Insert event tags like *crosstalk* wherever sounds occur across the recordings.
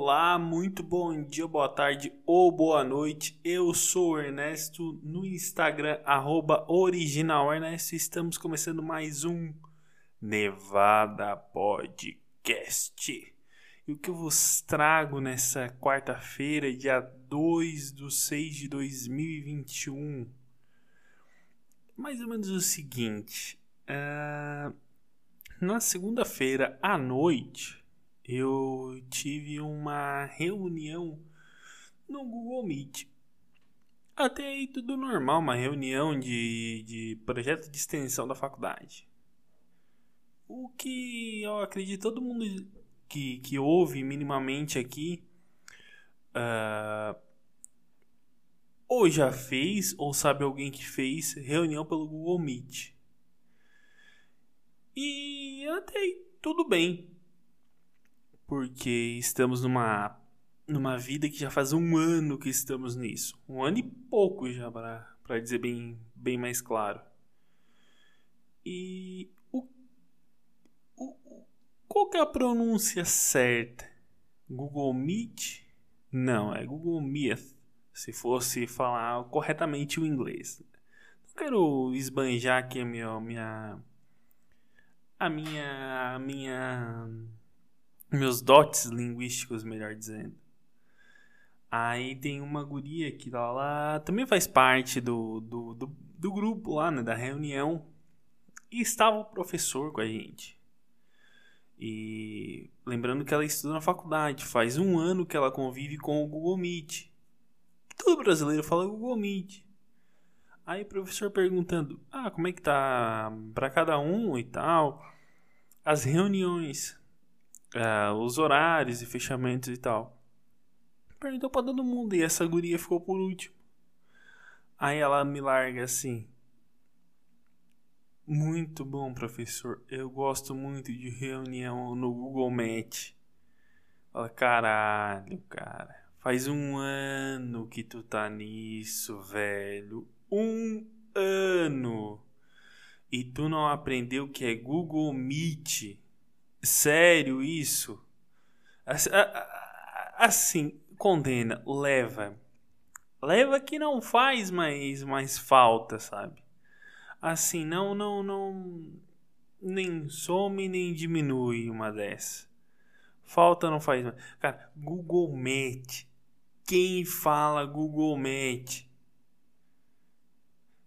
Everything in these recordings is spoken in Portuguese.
Olá, muito bom dia, boa tarde ou boa noite. Eu sou o Ernesto no Instagram, originalernesto. Estamos começando mais um Nevada Podcast. E o que eu vos trago nessa quarta-feira, dia 2 de 6 de 2021? Mais ou menos o seguinte. Uh, na segunda-feira à noite, eu tive uma reunião no Google Meet. Até aí tudo normal, uma reunião de, de projeto de extensão da faculdade. O que eu acredito todo mundo que, que ouve minimamente aqui uh, ou já fez ou sabe alguém que fez reunião pelo Google Meet. E até aí tudo bem porque estamos numa numa vida que já faz um ano que estamos nisso. Um ano e pouco já, para dizer bem, bem mais claro. E o, o, qual que é a pronúncia certa? Google Meet? Não, é Google Meet, se fosse falar corretamente o inglês. Não quero esbanjar aqui a minha, minha a minha a minha meus dotes linguísticos, melhor dizendo. Aí tem uma guria que ela também faz parte do, do, do, do grupo lá, né, da reunião. E estava o professor com a gente. E lembrando que ela estuda na faculdade, faz um ano que ela convive com o Google Meet. Todo brasileiro fala Google Meet. Aí o professor perguntando: "Ah, como é que tá para cada um e tal?" As reuniões uh, os horários e fechamentos e tal. Perguntou pra todo mundo e essa guria ficou por último. Aí ela me larga assim. Muito bom, professor. Eu gosto muito de reunião no Google Meet. Fala, caralho, cara. Faz um ano que tu tá nisso, velho. Um ano. E tu não aprendeu que é Google Meet. Sério isso? Assim, condena, leva. Leva que não faz mais, mais falta, sabe? Assim, não, não, não. Nem some nem diminui uma dessa. Falta não faz mais. Cara, Google Meet. Quem fala Google Meet?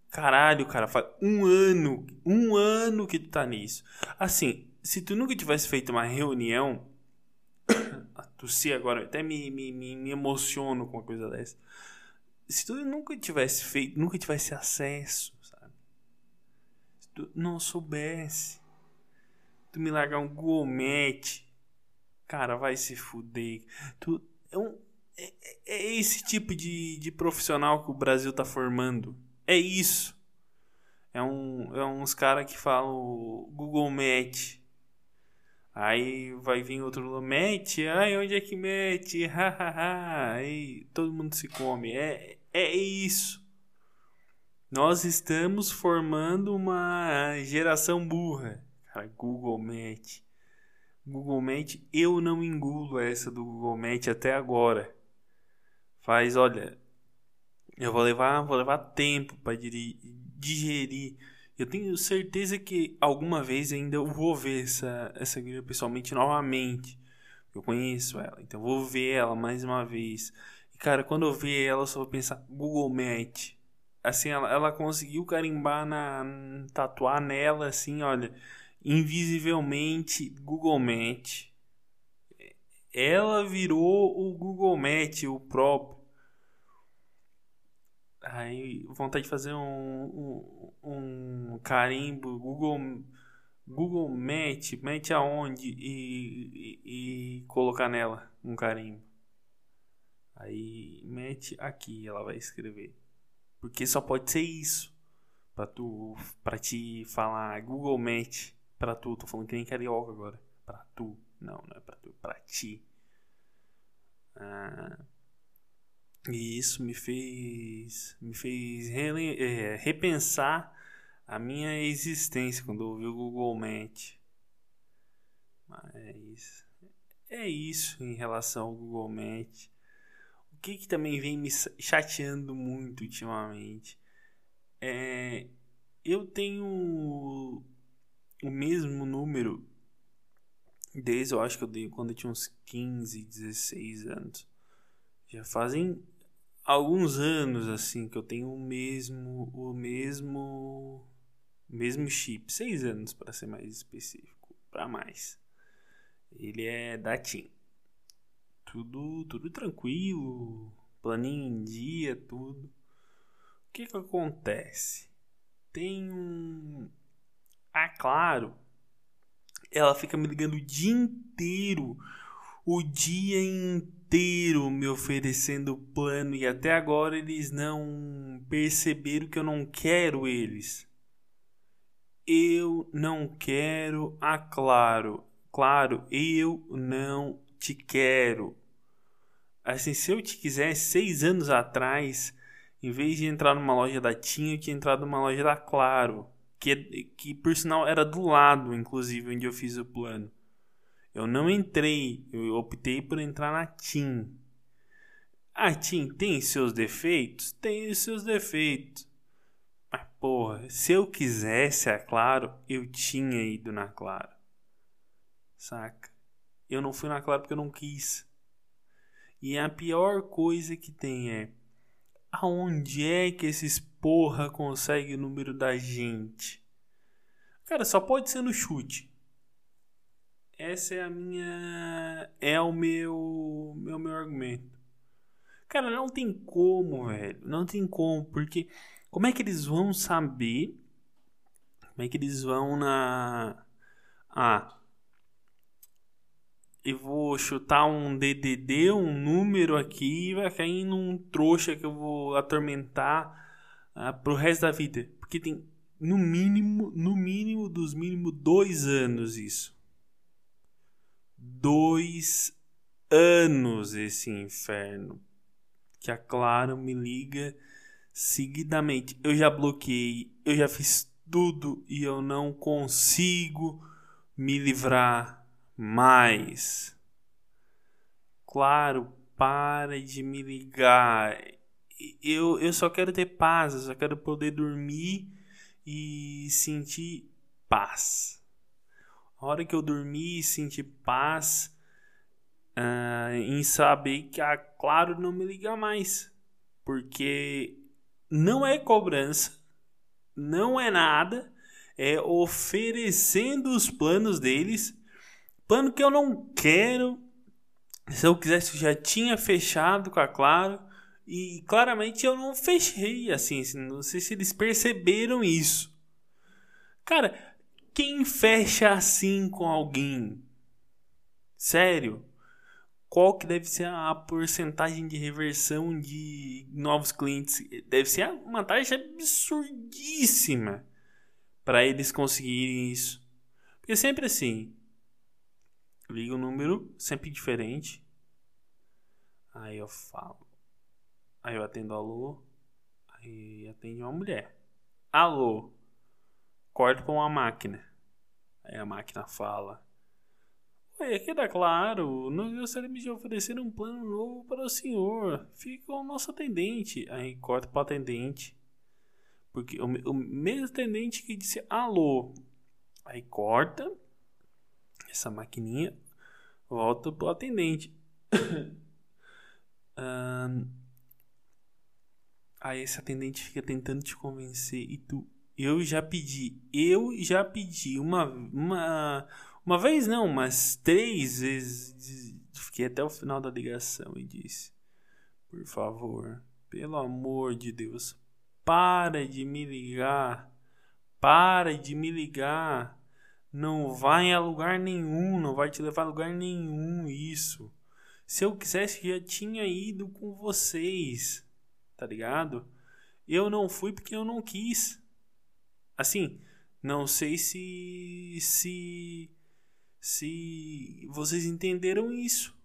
Caralho, cara, faz um ano, um ano que tu tá nisso. Assim, se tu nunca tivesse feito uma reunião, *coughs* a tossir agora, até me, me, me, emociono com uma coisa dessa. Se tu nunca tivesse feito, nunca tivesse acesso, sabe? Se tu não soubesse, tu me largar um Google Meet, cara, vai se fuder. Tu, é, um, é, é esse tipo de, de profissional que o Brasil tá formando. É isso. É, um, é uns caras que falam Google Meet Aí vai vir outro mete, ai, onde é que mete? *laughs* Hahaha. Aí todo mundo se come. É, é isso. Nós estamos formando uma geração burra. Cara, Google Meet. Google Meet, eu não engulo essa do Google Meet até agora. Faz, olha, eu vou levar, vou levar tempo para digerir eu tenho certeza que alguma vez ainda eu vou ver essa, essa guria pessoalmente novamente. Eu conheço ela, então eu vou ver ela mais uma vez. E cara, quando eu ver ela, eu só vou pensar Google Meet. Assim, ela, ela conseguiu carimbar na. tatuar nela, assim, olha, invisivelmente Google Meet. Ela virou o Google Meet, o próprio. Aí, vontade de fazer um, um, um carimbo, Google, Google Mete, mete aonde e, e, e, colocar nela um carimbo. Aí, mete aqui, ela vai escrever. Porque só pode ser isso. Pra tu, pra te falar Google Mete pra tu. Tô falando que nem carioca agora. Pra tu. Não, não é pra tu, pra ti. Ah... E isso me fez, me fez é, repensar a minha existência quando eu ouvi o Google Maps. Mas é isso em relação ao Google Match. O que, que também vem me chateando muito ultimamente é eu tenho o mesmo número desde eu acho que eu dei quando eu tinha uns 15, 16 anos. Já fazem alguns anos assim que eu tenho o mesmo o mesmo mesmo chip, seis anos para ser mais específico, para mais. Ele é da TIM. Tudo tudo tranquilo, planinho em dia, tudo. O que que acontece? Tem um ah, claro. Ela fica me ligando o dia inteiro. O dia inteiro me oferecendo plano e até agora eles não perceberam que eu não quero eles. Eu não quero a Claro. Claro, eu não te quero. Assim, se eu te quisesse seis anos atrás, em vez de entrar numa loja da TIM, eu tinha entrado numa loja da Claro que, que por sinal era do lado, inclusive, onde eu fiz o plano. Eu não entrei, eu optei por entrar na TIM. A TIM tem seus defeitos? Tem seus defeitos. Mas, porra, se eu quisesse, é claro, eu tinha ido na Claro. Saca? Eu não fui na Claro porque eu não quis. E a pior coisa que tem é aonde é que esses porra consegue o número da gente? Cara, só pode ser no chute. Essa é a minha. É o meu. Meu, meu argumento. Cara, não tem como, velho. Não tem como. Porque como é que eles vão saber? Como é que eles vão na. Ah. Eu vou chutar um DDD, um número aqui, e vai cair num trouxa que eu vou atormentar ah, pro resto da vida. Porque tem no mínimo, no mínimo dos mínimos dois anos isso. Dois anos esse inferno. Que a Claro me liga seguidamente. Eu já bloqueei, eu já fiz tudo e eu não consigo me livrar mais. Claro, para de me ligar eu, eu só quero ter paz, eu só quero poder dormir e sentir paz. A hora que eu dormir e sentir paz uh, em saber que a Claro não me liga mais. Porque não é cobrança, não é nada, é oferecendo os planos deles. Plano que eu não quero. Se eu quisesse, eu já tinha fechado com a Claro e claramente eu não fechei assim, não sei se eles perceberam isso. Cara, quem fecha assim com alguém? Sério? Qual que deve ser a porcentagem de reversão de novos clientes? Deve ser uma taxa absurdíssima para eles conseguirem isso. Porque sempre assim, liga um número sempre diferente. Aí eu falo, Aí eu atendo alô. Aí atende uma mulher. Alô. Corta para uma máquina. Aí a máquina fala. Oi, aqui tá claro. Nós gostaríamos de oferecer um plano novo para o senhor. Fica com o nosso atendente. Aí corta para o atendente. Porque o, o mesmo atendente que disse alô. Aí corta. Essa maquininha volta pro atendente. *coughs* um, Aí esse atendente fica tentando te convencer e tu. Eu já pedi, eu já pedi uma, uma, uma vez não, mas três vezes. Fiquei até o final da ligação e disse: Por favor, pelo amor de Deus, para de me ligar. Para de me ligar. Não vai a lugar nenhum, não vai te levar a lugar nenhum isso. Se eu quisesse, já tinha ido com vocês tá ligado? Eu não fui porque eu não quis. Assim, não sei se se se vocês entenderam isso.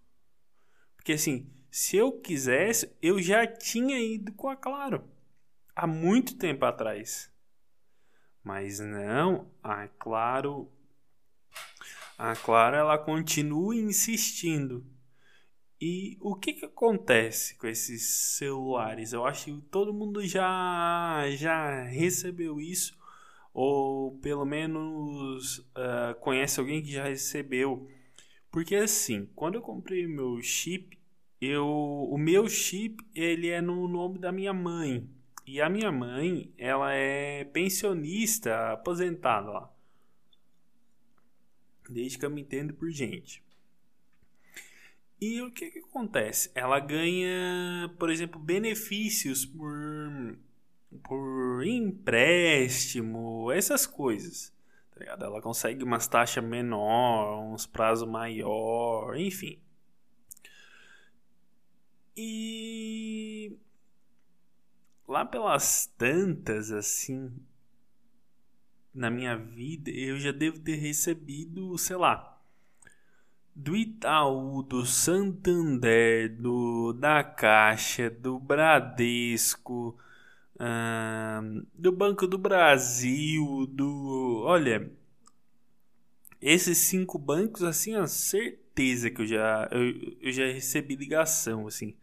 Porque assim, se eu quisesse, eu já tinha ido com a Claro há muito tempo atrás. Mas não, a Claro A Clara ela continua insistindo. E o que que acontece com esses celulares? Eu acho que todo mundo já já recebeu isso ou pelo menos uh, conhece alguém que já recebeu. Porque assim, quando eu comprei meu chip, eu o meu chip ele é no nome da minha mãe. E a minha mãe, ela é pensionista, aposentada lá. Desde que eu me entendo por gente. E o que, que acontece? Ela ganha, por exemplo, benefícios por, por empréstimo, essas coisas. Tá? Ela consegue umas taxas menor, uns prazos maior, enfim. E lá pelas tantas, assim, na minha vida, eu já devo ter recebido, sei lá, do Itaú, do Santander, do da Caixa, do Bradesco, uh, do Banco do Brasil, do. Olha, esses cinco bancos, assim, a certeza que eu já, eu, eu já recebi ligação, assim.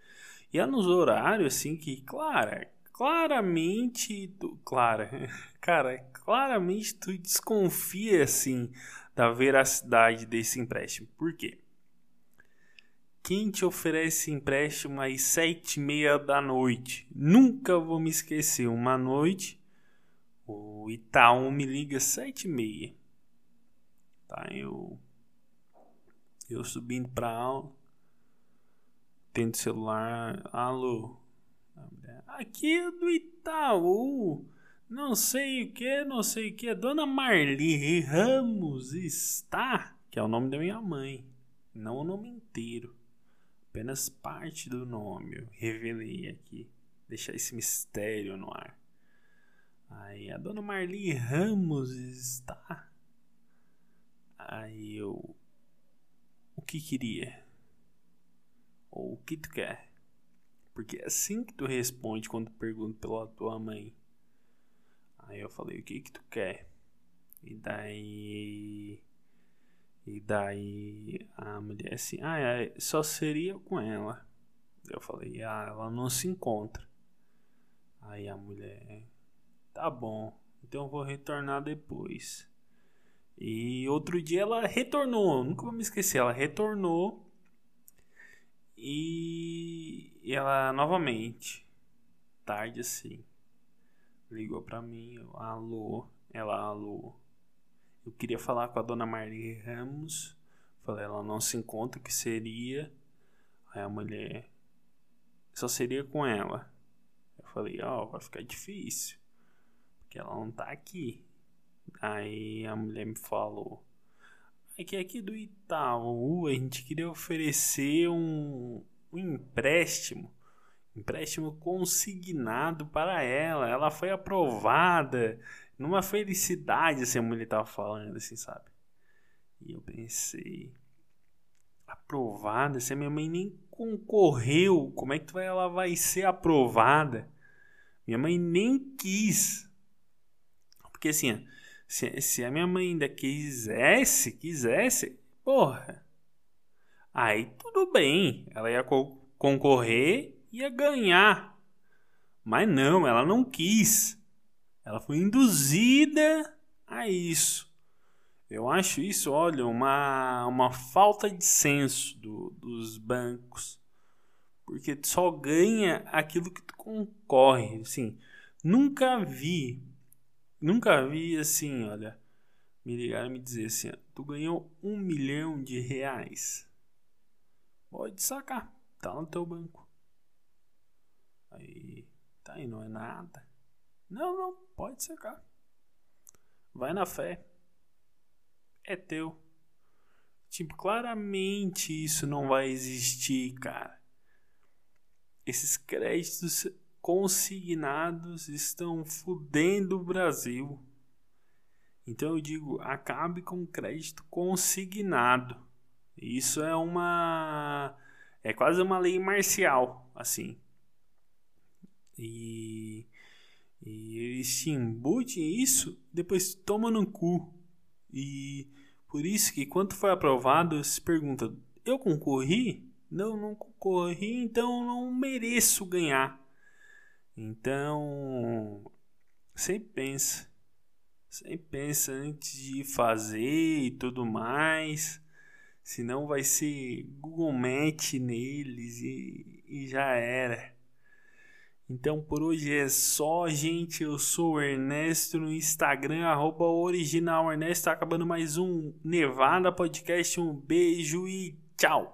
E é nos horários, assim, que, claro, claramente. Tu, clara, *laughs* cara, claramente tu desconfia, assim da veracidade desse empréstimo. Por quê? Quem te oferece empréstimo às sete e meia da noite? Nunca vou me esquecer. Uma noite, o Itaú me liga sete e meia. Tá, eu... Eu subindo pra aula. Tendo celular. Alô? Aqui é do Itaú. Não sei o que, não sei o que. Dona Marli Ramos está, que é o nome da minha mãe, não o nome inteiro, apenas parte do nome. Eu revelei aqui, deixar esse mistério no ar. Aí a Dona Marli Ramos está. Aí eu, o que queria? Ou o que tu quer? Porque é assim que tu responde quando pergunto pela tua mãe. Aí eu falei, o que que tu quer? E daí. E daí a mulher assim, ah, é, só seria com ela. Eu falei, ah, ela não se encontra. Aí a mulher, tá bom, então eu vou retornar depois. E outro dia ela retornou, nunca vou me esquecer, ela retornou e, ela novamente, tarde assim, ligou para mim, alô, ela, alô. Eu queria falar com a dona Marli Ramos. Falei, ela não se encontra, que seria. Aí a mulher, só seria com ela. Eu falei, ó, oh, vai ficar difícil, porque ela não tá aqui. Aí a mulher me falou, é que aqui do Itaú a gente queria oferecer um, um empréstimo empréstimo consignado para ela. Ela foi aprovada. Numa felicidade, assim, a mulher tava falando, assim, sabe? E eu pensei, aprovada? Se a minha mãe nem concorreu, como é que ela vai ser aprovada? Minha mãe nem quis. Porque assim, se, se a minha mãe ainda quisesse, quisesse, porra, aí tudo bem. Ela ia co concorrer ia ganhar. Mas não, ela não quis. Ela foi induzida a isso. Eu acho isso, olha, uma, uma falta de senso do, dos bancos. Porque só ganha aquilo que tu concorre. Assim, nunca vi, nunca vi assim, olha, me ligaram e me dizer assim, tu ganhou um milhão de reais. Pode sacar, tá no teu banco. Aí, tá aí, não é nada. Não, não, pode secar. Vai na fé. É teu. Tipo, claramente isso não vai existir, cara. Esses créditos consignados estão fudendo o Brasil. Então eu digo, acabe com crédito consignado. Isso é uma é quase uma lei marcial, assim. E, e eles te embutem isso, depois toma no cu. E Por isso que quando foi aprovado, se pergunta: eu concorri? Não, não concorri, então não mereço ganhar. Então, sempre pensa. Sempre pensa antes de fazer e tudo mais. Senão vai ser Google Match neles e, e já era. Então por hoje é só, gente. Eu sou o Ernesto no Instagram, arroba original Ernesto. Tá acabando mais um Nevada Podcast. Um beijo e tchau!